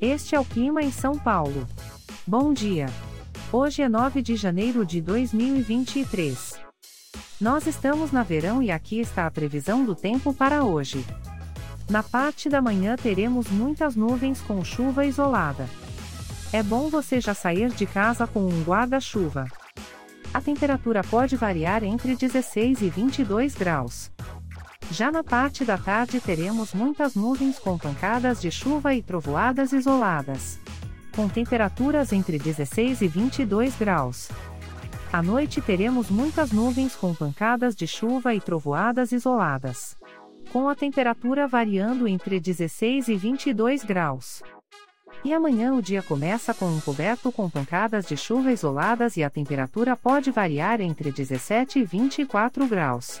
Este é o clima em São Paulo. Bom dia. Hoje é 9 de janeiro de 2023. Nós estamos na verão e aqui está a previsão do tempo para hoje. Na parte da manhã teremos muitas nuvens com chuva isolada. É bom você já sair de casa com um guarda-chuva. A temperatura pode variar entre 16 e 22 graus. Já na parte da tarde teremos muitas nuvens com pancadas de chuva e trovoadas isoladas. Com temperaturas entre 16 e 22 graus. À noite teremos muitas nuvens com pancadas de chuva e trovoadas isoladas. Com a temperatura variando entre 16 e 22 graus. E amanhã o dia começa com um coberto com pancadas de chuva isoladas e a temperatura pode variar entre 17 e 24 graus.